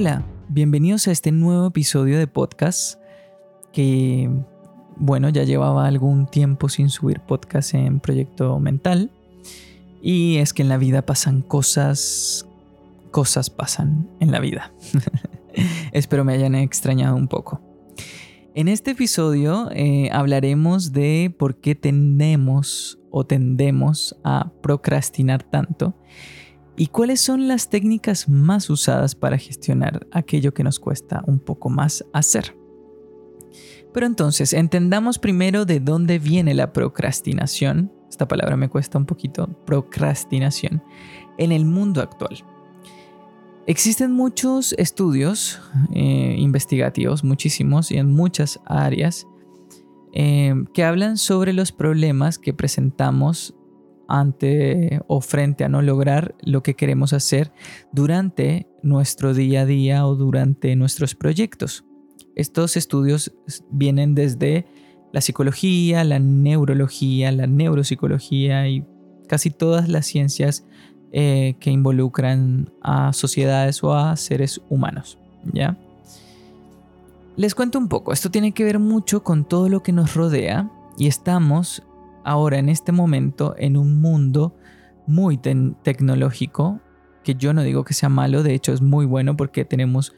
Hola, bienvenidos a este nuevo episodio de podcast que, bueno, ya llevaba algún tiempo sin subir podcast en Proyecto Mental. Y es que en la vida pasan cosas, cosas pasan en la vida. Espero me hayan extrañado un poco. En este episodio eh, hablaremos de por qué tendemos o tendemos a procrastinar tanto ¿Y cuáles son las técnicas más usadas para gestionar aquello que nos cuesta un poco más hacer? Pero entonces, entendamos primero de dónde viene la procrastinación. Esta palabra me cuesta un poquito, procrastinación, en el mundo actual. Existen muchos estudios eh, investigativos, muchísimos, y en muchas áreas, eh, que hablan sobre los problemas que presentamos ante o frente a no lograr lo que queremos hacer durante nuestro día a día o durante nuestros proyectos. Estos estudios vienen desde la psicología, la neurología, la neuropsicología y casi todas las ciencias eh, que involucran a sociedades o a seres humanos. ¿ya? Les cuento un poco, esto tiene que ver mucho con todo lo que nos rodea y estamos ahora en este momento en un mundo muy tecnológico, que yo no digo que sea malo, de hecho es muy bueno porque tenemos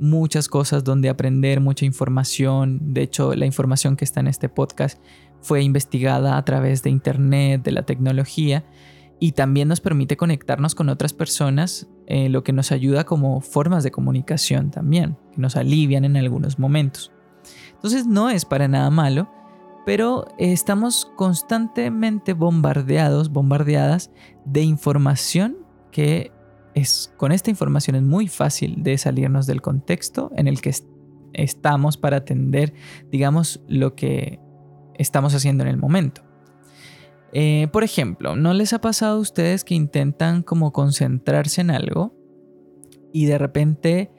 muchas cosas donde aprender, mucha información. De hecho, la información que está en este podcast fue investigada a través de Internet, de la tecnología, y también nos permite conectarnos con otras personas, eh, lo que nos ayuda como formas de comunicación también, que nos alivian en algunos momentos. Entonces no es para nada malo, pero estamos constantemente bombardeados, bombardeadas de información que es con esta información es muy fácil de salirnos del contexto en el que estamos para atender, digamos, lo que estamos haciendo en el momento. Eh, por ejemplo, ¿no les ha pasado a ustedes que intentan como concentrarse en algo y de repente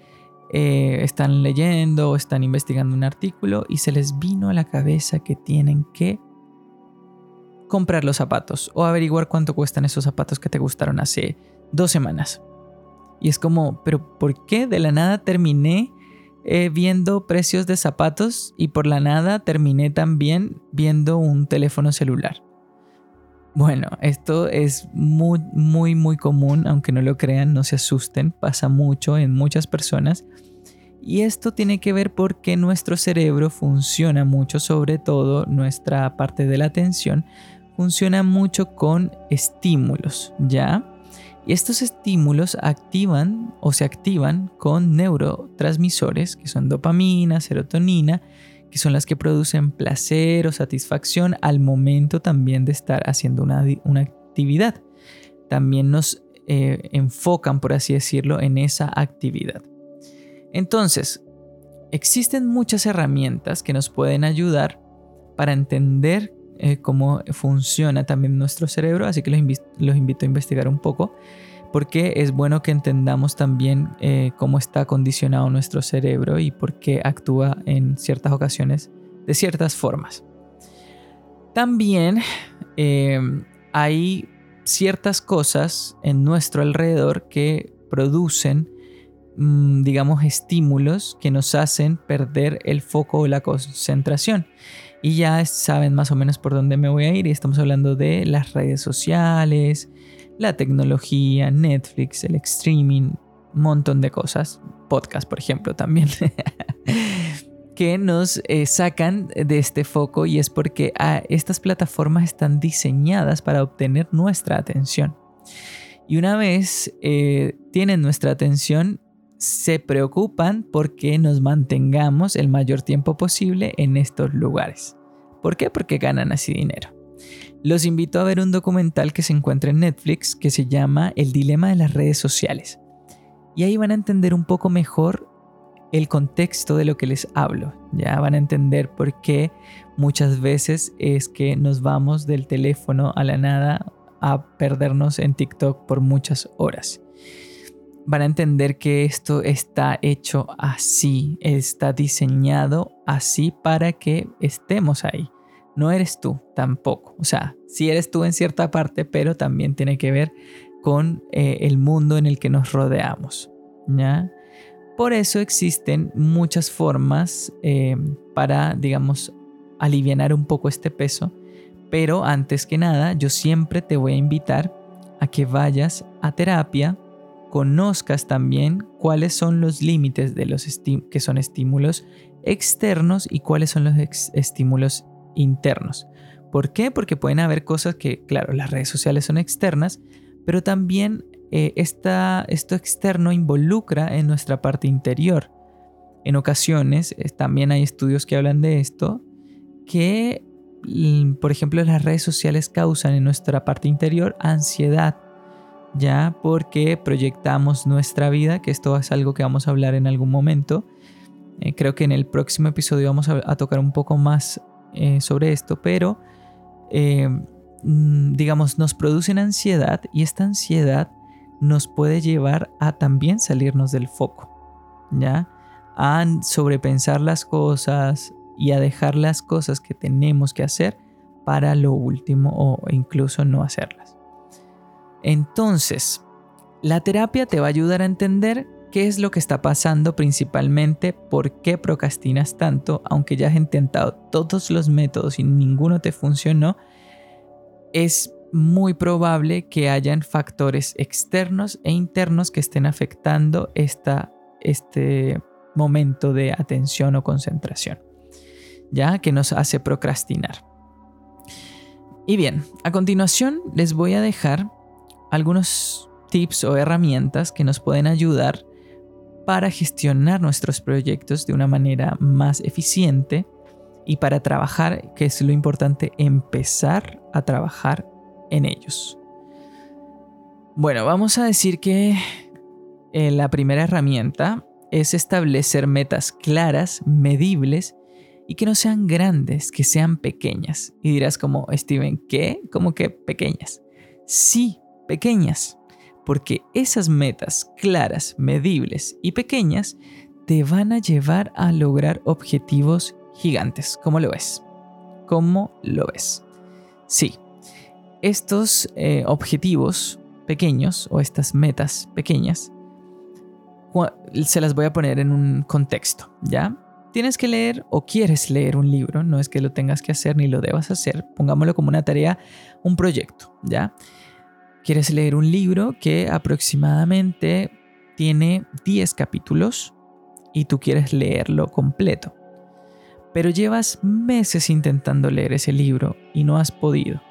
eh, están leyendo o están investigando un artículo y se les vino a la cabeza que tienen que comprar los zapatos o averiguar cuánto cuestan esos zapatos que te gustaron hace dos semanas. Y es como, pero ¿por qué de la nada terminé eh, viendo precios de zapatos y por la nada terminé también viendo un teléfono celular? Bueno, esto es muy, muy, muy común, aunque no lo crean, no se asusten, pasa mucho en muchas personas. Y esto tiene que ver porque nuestro cerebro funciona mucho, sobre todo nuestra parte de la atención, funciona mucho con estímulos, ¿ya? Y estos estímulos activan o se activan con neurotransmisores que son dopamina, serotonina, que son las que producen placer o satisfacción al momento también de estar haciendo una, actividad. También nos eh, enfocan, por así decirlo, en esa actividad. Entonces, existen muchas herramientas que nos pueden ayudar para entender eh, cómo funciona también nuestro cerebro, así que los, invito a investigar un poco porque es bueno que entendamos también eh, cómo está condicionado nuestro cerebro y por qué actúa en ciertas ocasiones de ciertas formas. También eh, hay ciertas cosas en nuestro alrededor que producen, mm, digamos, estímulos que nos hacen perder el foco o la concentración. Y ya saben más o menos por dónde me voy a ir y estamos hablando de las redes sociales, la tecnología, Netflix, el streaming, un montón de cosas, podcast por ejemplo también, que nos eh, sacan de este foco y es porque ah, estas plataformas están diseñadas para obtener nuestra atención. Y una vez eh, tienen nuestra atención, se preocupan porque nos mantengamos el mayor tiempo posible en estos lugares. ¿Por qué? Porque ganan así dinero. Los invito a ver un documental que se encuentra en Netflix que se llama El dilema de las redes sociales. Y ahí van a entender un poco mejor el contexto de lo que les hablo. Ya van a entender por qué muchas veces es que nos vamos del teléfono a la nada a perdernos en TikTok por muchas horas. Van a entender que esto está hecho así, está diseñado así para que estemos ahí no eres tú tampoco. O sea, sí eres tú en cierta parte, pero también tiene que ver con eh, el mundo en el que nos rodeamos. ¿ya? Por eso existen muchas formas eh, para, digamos, aliviar un poco este peso. Pero antes que nada, yo siempre te voy a invitar a que vayas a terapia, conozcas también cuáles son los límites de los que son estímulos externos y cuáles son los estímulos internos. ¿Por qué? Porque pueden haber cosas que, claro, las redes sociales son externas, pero también eh, esto externo involucra en nuestra parte interior. En ocasiones, eh, también hay estudios que hablan de esto, que, mm, por ejemplo, las redes sociales causan en nuestra parte interior ansiedad, ya porque proyectamos nuestra vida, que esto es algo que vamos a hablar en algún momento. Eh, creo que en el próximo episodio vamos a, tocar un poco más sobre esto, pero mm, digamos, nos producen ansiedad y esta ansiedad nos puede llevar a también salirnos del foco, ¿ya? A sobrepensar las cosas y a dejar las cosas que tenemos que hacer para lo último o incluso no hacerlas. Entonces, la terapia te va a ayudar a entender qué es lo que está pasando principalmente, por qué procrastinas tanto, aunque ya has intentado todos los métodos y ninguno te funcionó, es muy probable que hayan factores externos e internos que estén afectando este momento de atención o concentración, ya que nos hace procrastinar. Y bien, a continuación les voy a dejar algunos tips o herramientas que nos pueden ayudar para gestionar nuestros proyectos de una manera más eficiente y para trabajar, que es lo importante, empezar a trabajar en ellos. Bueno, vamos a decir que eh, la primera herramienta es establecer metas claras, medibles y que no sean grandes, que sean pequeñas. Y dirás como, Steven, ¿qué? ¿Cómo que pequeñas? Sí, pequeñas, porque esas metas claras, medibles y pequeñas te van a llevar a lograr objetivos gigantes. ¿Cómo lo ves? ¿Cómo lo ves? Sí, estos eh, objetivos pequeños o estas metas pequeñas se las voy a poner en un contexto, ¿ya? Tienes que leer o quieres leer un libro, no es que lo tengas que hacer ni lo debas hacer, pongámoslo como una tarea, un proyecto, ¿ya? Quieres leer un libro que aproximadamente tiene 10 capítulos y tú quieres leerlo completo, pero llevas meses intentando leer ese libro y no has podido.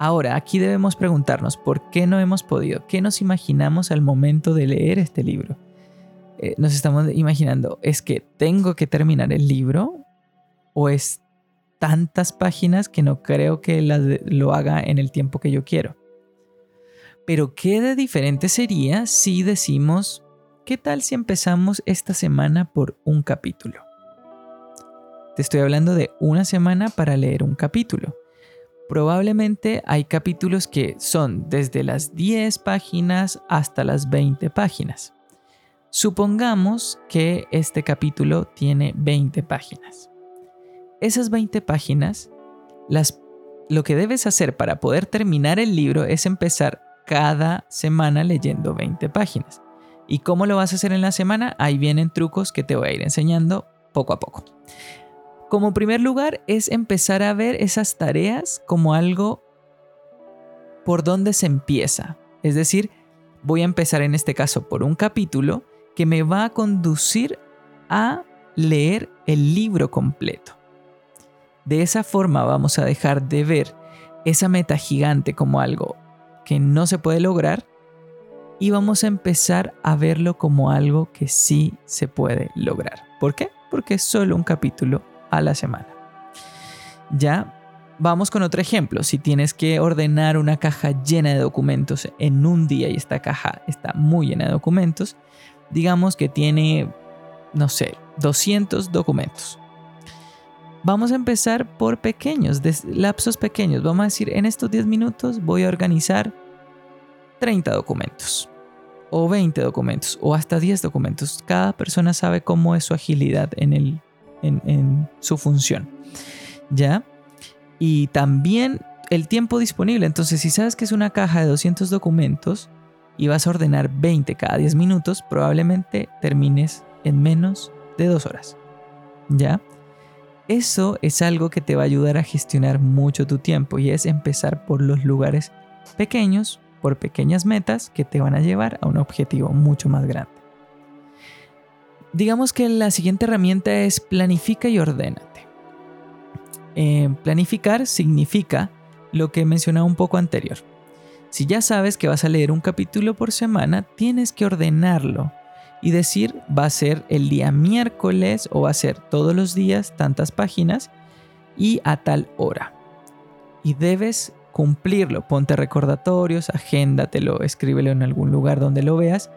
Ahora, aquí debemos preguntarnos por qué no hemos podido, qué nos imaginamos al momento de leer este libro. Eh, nos estamos imaginando, ¿es que tengo que terminar el libro? ¿O es tantas páginas que no creo que lo haga en el tiempo que yo quiero? Pero ¿qué de diferente sería si decimos, ¿qué tal si empezamos esta semana por un capítulo? Te estoy hablando de una semana para leer un capítulo probablemente hay capítulos que son desde las 10 páginas hasta las 20 páginas. Supongamos que este capítulo tiene 20 páginas. Esas 20 páginas, las, lo que debes hacer para poder terminar el libro es empezar cada semana leyendo 20 páginas. ¿Y cómo lo vas a hacer en la semana? Ahí vienen trucos que te voy a ir enseñando poco a poco. Como primer lugar es empezar a ver esas tareas como algo por donde se empieza. Es decir, voy a empezar en este caso por un capítulo que me va a conducir a leer el libro completo. De esa forma vamos a dejar de ver esa meta gigante como algo que no se puede lograr y vamos a empezar a verlo como algo que sí se puede lograr. ¿Por qué? Porque es solo un capítulo a la semana. Ya vamos con otro ejemplo. Si tienes que ordenar una caja llena de documentos en un día y esta caja está muy llena de documentos, digamos que tiene, no sé, 200 documentos. Vamos a empezar por pequeños, lapsos pequeños. Vamos a decir, en estos 10 minutos voy a organizar 30 documentos o 20 documentos o hasta 10 documentos. Cada persona sabe cómo es su agilidad en el en, su función. ¿Ya? Y también el tiempo disponible. Entonces, si sabes que es una caja de 200 documentos, y vas a ordenar 20 cada 10 minutos, probablemente termines en menos de 2 horas. ¿Ya? Eso es algo que te va a ayudar a gestionar mucho tu tiempo y es empezar por los lugares pequeños, por pequeñas metas que te van a llevar a un objetivo mucho más grande. Digamos que la siguiente herramienta es planifica y ordénate. Eh, planificar significa lo que mencionaba un poco anterior. Si ya sabes que vas a leer un capítulo por semana, tienes que ordenarlo y decir va a ser el día miércoles o va a ser todos los días tantas páginas y a tal hora. Y debes cumplirlo. Ponte recordatorios, agéndatelo, escríbelo en algún lugar donde lo veas.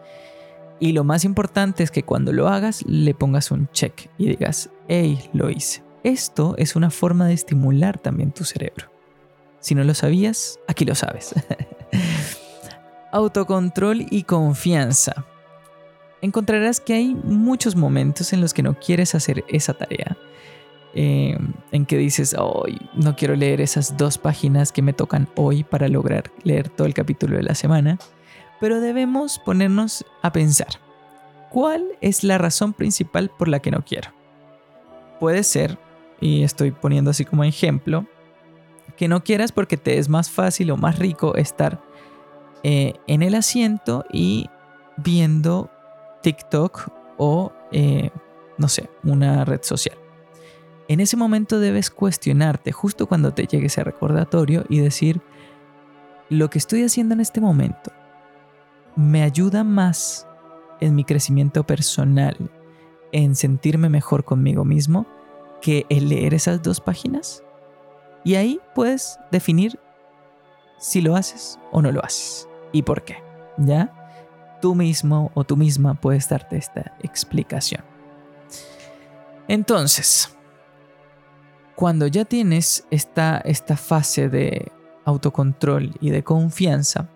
Y lo más importante es que cuando lo hagas le pongas un check y digas, hey, lo hice. Esto es una forma de estimular también tu cerebro. Si no lo sabías, aquí lo sabes. Autocontrol y confianza. Encontrarás que hay muchos momentos en los que no quieres hacer esa tarea. Eh, en que dices, hoy no quiero leer esas dos páginas que me tocan hoy para lograr leer todo el capítulo de la semana. Pero debemos ponernos a pensar, ¿cuál es la razón principal por la que no quiero? Puede ser, y estoy poniendo así como ejemplo, que no quieras porque te es más fácil o más rico estar eh, en el asiento y viendo TikTok o, eh, no sé, una red social. En ese momento debes cuestionarte justo cuando te llegue ese recordatorio y decir, lo que estoy haciendo en este momento me ayuda más en mi crecimiento personal, en sentirme mejor conmigo mismo, que el leer esas dos páginas. Y ahí puedes definir si lo haces o no lo haces y por qué. ¿Ya? Tú mismo o tú misma puedes darte esta explicación. Entonces, cuando ya tienes esta, esta fase de autocontrol y de confianza,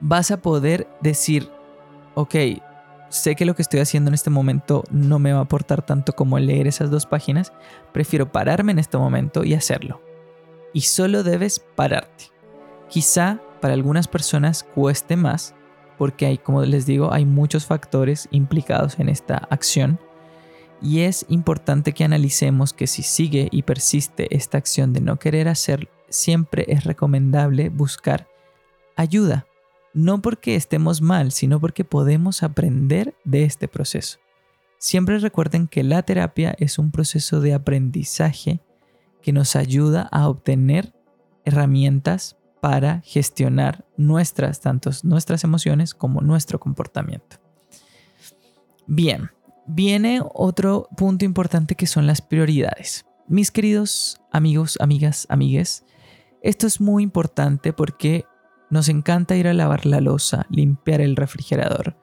vas a poder decir, ok, sé que lo que estoy haciendo en este momento no me va a aportar tanto como leer esas dos páginas, prefiero pararme en este momento y hacerlo. Y solo debes pararte. Quizá para algunas personas cueste más, porque hay, como les digo, hay muchos factores implicados en esta acción. Y es importante que analicemos que si sigue y persiste esta acción de no querer hacer, siempre es recomendable buscar ayuda no porque estemos mal, sino porque podemos aprender de este proceso. Siempre recuerden que la terapia es un proceso de aprendizaje que nos ayuda a obtener herramientas para gestionar nuestras, tanto nuestras emociones como nuestro comportamiento. Bien, viene otro punto importante que son las prioridades. Mis queridos amigos, amigas, amigues, esto es muy importante porque nos encanta ir a lavar la losa, limpiar el refrigerador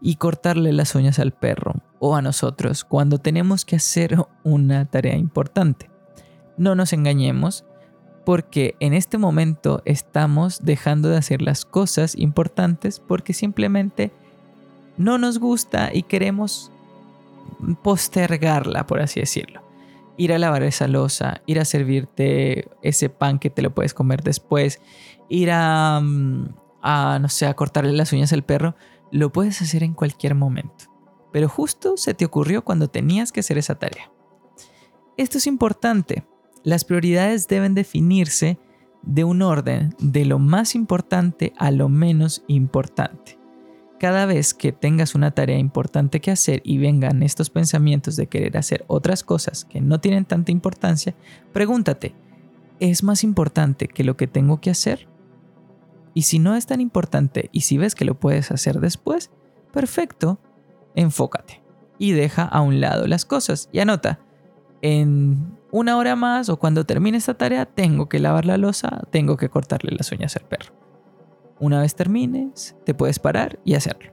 y cortarle las uñas al perro o a nosotros cuando tenemos que hacer una tarea importante. No nos engañemos porque en este momento estamos dejando de hacer las cosas importantes porque simplemente no nos gusta y queremos postergarla, por así decirlo. Ir a lavar esa losa, ir a servirte ese pan que te lo puedes comer después, ir mm, a, no sé, a cortarle las uñas al perro, lo puedes hacer en cualquier momento. Pero justo se te ocurrió cuando tenías que hacer esa tarea. Esto es importante. Las prioridades deben definirse de un orden de lo más importante a lo menos importante. Cada vez que tengas una tarea importante que hacer y vengan estos pensamientos de querer hacer otras cosas que no tienen tanta importancia, pregúntate, ¿es más importante que lo que tengo que hacer? Y si no es tan importante y si ves que lo puedes hacer después, perfecto, enfócate y deja a un lado las cosas. Y anota, en una hora más o cuando termine esta tarea tengo que lavar la losa, tengo que cortarle las uñas al perro. Una vez termines, te puedes parar y hacerlo.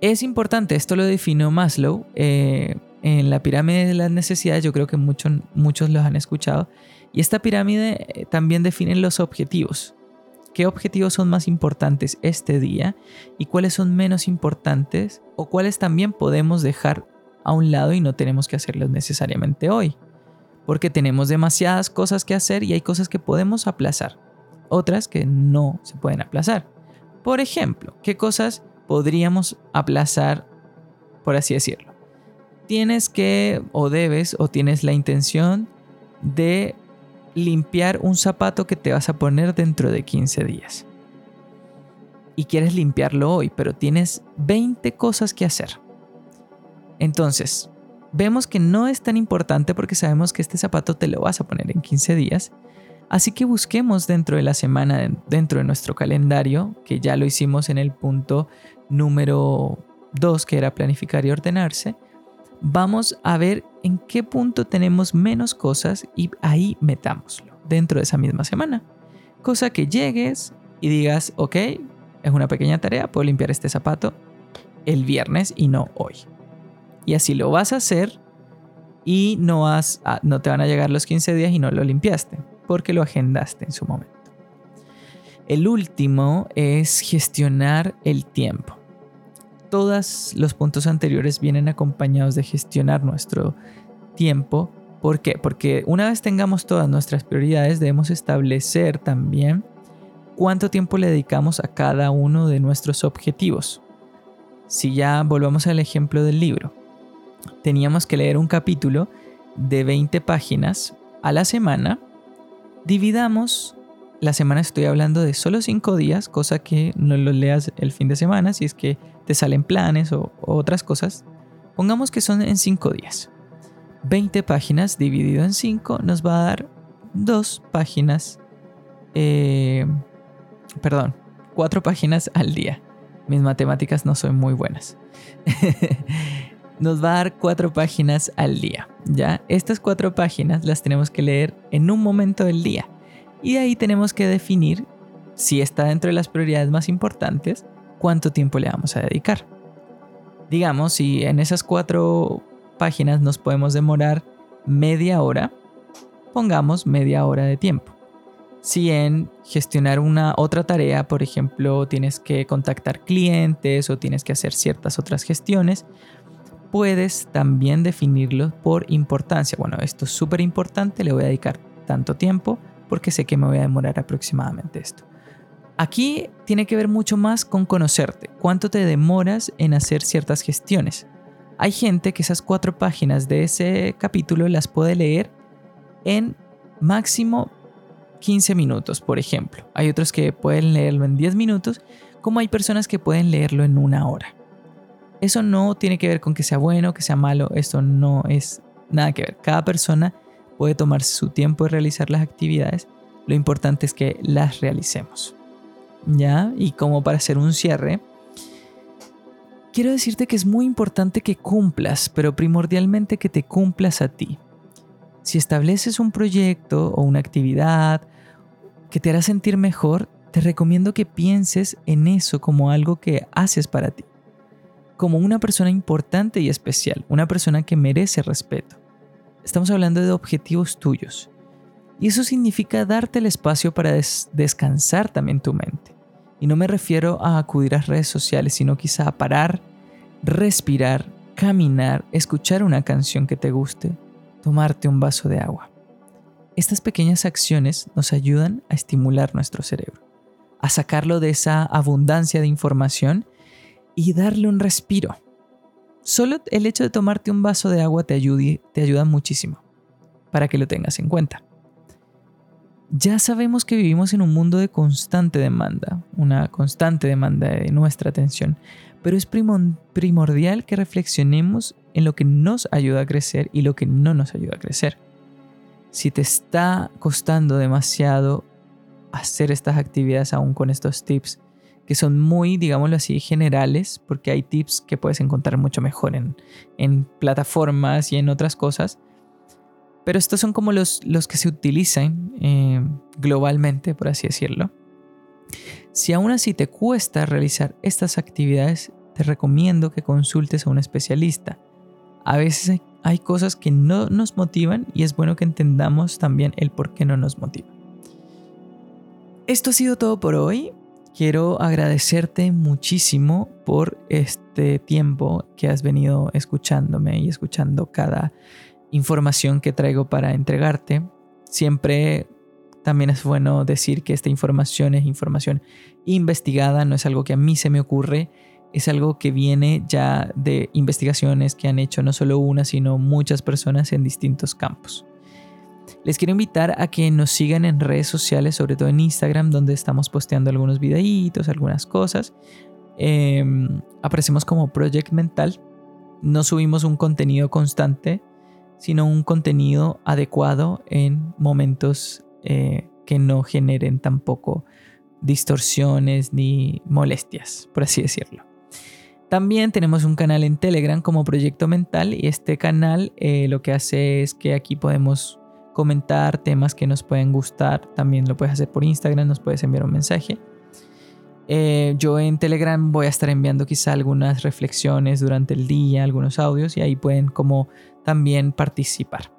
Es importante, esto lo definió Maslow eh, en la pirámide de las necesidades, yo creo que muchos, los han escuchado, y esta pirámide eh, también define los objetivos qué objetivos son más importantes este día y cuáles son menos importantes o cuáles también podemos dejar a un lado y no tenemos que hacerlos necesariamente hoy. Porque tenemos demasiadas cosas que hacer y hay cosas que podemos aplazar, otras que no se pueden aplazar. Por ejemplo, ¿qué cosas podríamos aplazar, por así decirlo? Tienes que, o debes, o tienes la intención de limpiar un zapato que te vas a poner dentro de 15 días. Y quieres limpiarlo hoy, pero tienes 20 cosas que hacer. Entonces, vemos que no es tan importante porque sabemos que este zapato te lo vas a poner en 15 días. Así que busquemos dentro de la semana, dentro de nuestro calendario, que ya lo hicimos en el punto número 2, que era planificar y ordenarse, vamos a ver en qué punto tenemos menos cosas y ahí metámoslo dentro de esa misma semana. Cosa que llegues y digas, ok, es una pequeña tarea, puedo limpiar este zapato el viernes y no hoy. Y así lo vas a hacer y no, ah, no te van a llegar los 15 días y no lo limpiaste, porque lo agendaste en su momento. El último es gestionar el tiempo. Todos los puntos anteriores vienen acompañados de gestionar nuestro tiempo. ¿Por qué? Porque una vez tengamos todas nuestras prioridades, debemos establecer también cuánto tiempo le dedicamos a cada uno de nuestros objetivos. Si ya volvamos al ejemplo del libro, teníamos que leer un capítulo de 20 páginas a la semana, dividamos, la semana estoy hablando de solo 5 días, cosa que no lo leas el fin de semana si es que te salen planes o, otras cosas, pongamos que son en 5 días. 20 páginas dividido en 5 nos va a dar 2 páginas, eh, perdón, 4 páginas al día. Mis matemáticas no son muy buenas. nos va a dar cuatro páginas al día. Ya, estas cuatro páginas las tenemos que leer en un momento del día. Y ahí tenemos que definir si está dentro de las prioridades más importantes, cuánto tiempo le vamos a dedicar. Digamos, si en esas cuatro páginas nos podemos demorar media hora, pongamos media hora de tiempo. Si en gestionar una otra tarea, por ejemplo, tienes que contactar clientes o tienes que hacer ciertas otras gestiones, puedes también definirlo por importancia. Bueno, esto es súper importante, le voy a dedicar tanto tiempo porque sé que me voy a demorar aproximadamente esto. Aquí tiene que ver mucho más con conocerte, cuánto te demoras en hacer ciertas gestiones. Hay gente que esas cuatro páginas de ese capítulo las puede leer en máximo 15 minutos, por ejemplo. Hay otros que pueden leerlo en 10 minutos, como hay personas que pueden leerlo en una hora. Eso no tiene que ver con que sea bueno, que sea malo, esto no es nada que ver. Cada persona puede tomarse su tiempo de realizar las actividades, lo importante es que las realicemos. ¿Ya? Y como para hacer un cierre, quiero decirte que es muy importante que cumplas, pero primordialmente que te cumplas a ti. Si estableces un proyecto o una actividad que te hará sentir mejor, te recomiendo que pienses en eso como algo que haces para ti como una persona importante y especial, una persona que merece respeto. Estamos hablando de objetivos tuyos. Y eso significa darte el espacio para descansar también tu mente. Y no me refiero a acudir a redes sociales, sino quizá a parar, respirar, caminar, escuchar una canción que te guste, tomarte un vaso de agua. Estas pequeñas acciones nos ayudan a estimular nuestro cerebro, a sacarlo de esa abundancia de información y darle un respiro. Solo el hecho de tomarte un vaso de agua te, te ayuda muchísimo, para que lo tengas en cuenta. Ya sabemos que vivimos en un mundo de constante demanda, una constante demanda de nuestra atención, pero es primordial que reflexionemos en lo que nos ayuda a crecer y lo que no nos ayuda a crecer. Si te está costando demasiado hacer estas actividades aún con estos tips, que son muy, digámoslo así, generales, porque hay tips que puedes encontrar mucho mejor en, en plataformas y en otras cosas. Pero estos son como los, los que se utilizan eh, globalmente, por así decirlo. Si aún así te cuesta realizar estas actividades, te recomiendo que consultes a un especialista. A veces hay cosas que no nos motivan y es bueno que entendamos también el por qué no nos motivan. Esto ha sido todo por hoy quiero agradecerte muchísimo por este tiempo que has venido escuchándome y escuchando cada información que traigo para entregarte. Siempre también es bueno decir que esta información es información investigada, no es algo que a mí se me ocurre, es algo que viene ya de investigaciones que han hecho no solo una, sino muchas personas en distintos campos. Les quiero invitar a que nos sigan en redes sociales, sobre todo en Instagram, donde estamos posteando algunos videitos, algunas cosas. Em, aparecemos como Project Mental. No subimos un contenido constante, sino un contenido adecuado en momentos eh, que no generen tampoco distorsiones ni molestias, por así decirlo. También tenemos un canal en Telegram como Proyecto Mental y este canal eh, lo que hace es que aquí podemos comentar temas que nos pueden gustar. También lo puedes hacer por Instagram, nos puedes enviar un mensaje. Eh, yo en Telegram voy a estar enviando quizá algunas reflexiones durante el día, algunos audios y ahí pueden como también participar.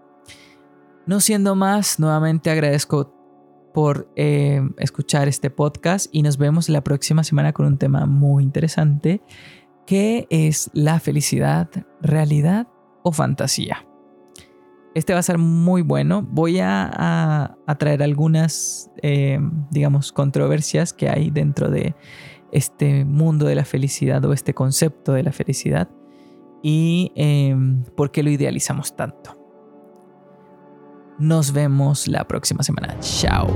No siendo más, nuevamente agradezco por eh, escuchar este podcast y nos vemos la próxima semana con un tema muy interesante que es la felicidad, realidad o fantasía. Este va a ser muy bueno. Voy a, traer algunas, eh, digamos, controversias que hay dentro de este mundo de la felicidad o este concepto de la felicidad y em, por qué lo idealizamos tanto. Nos vemos la próxima semana. Chao.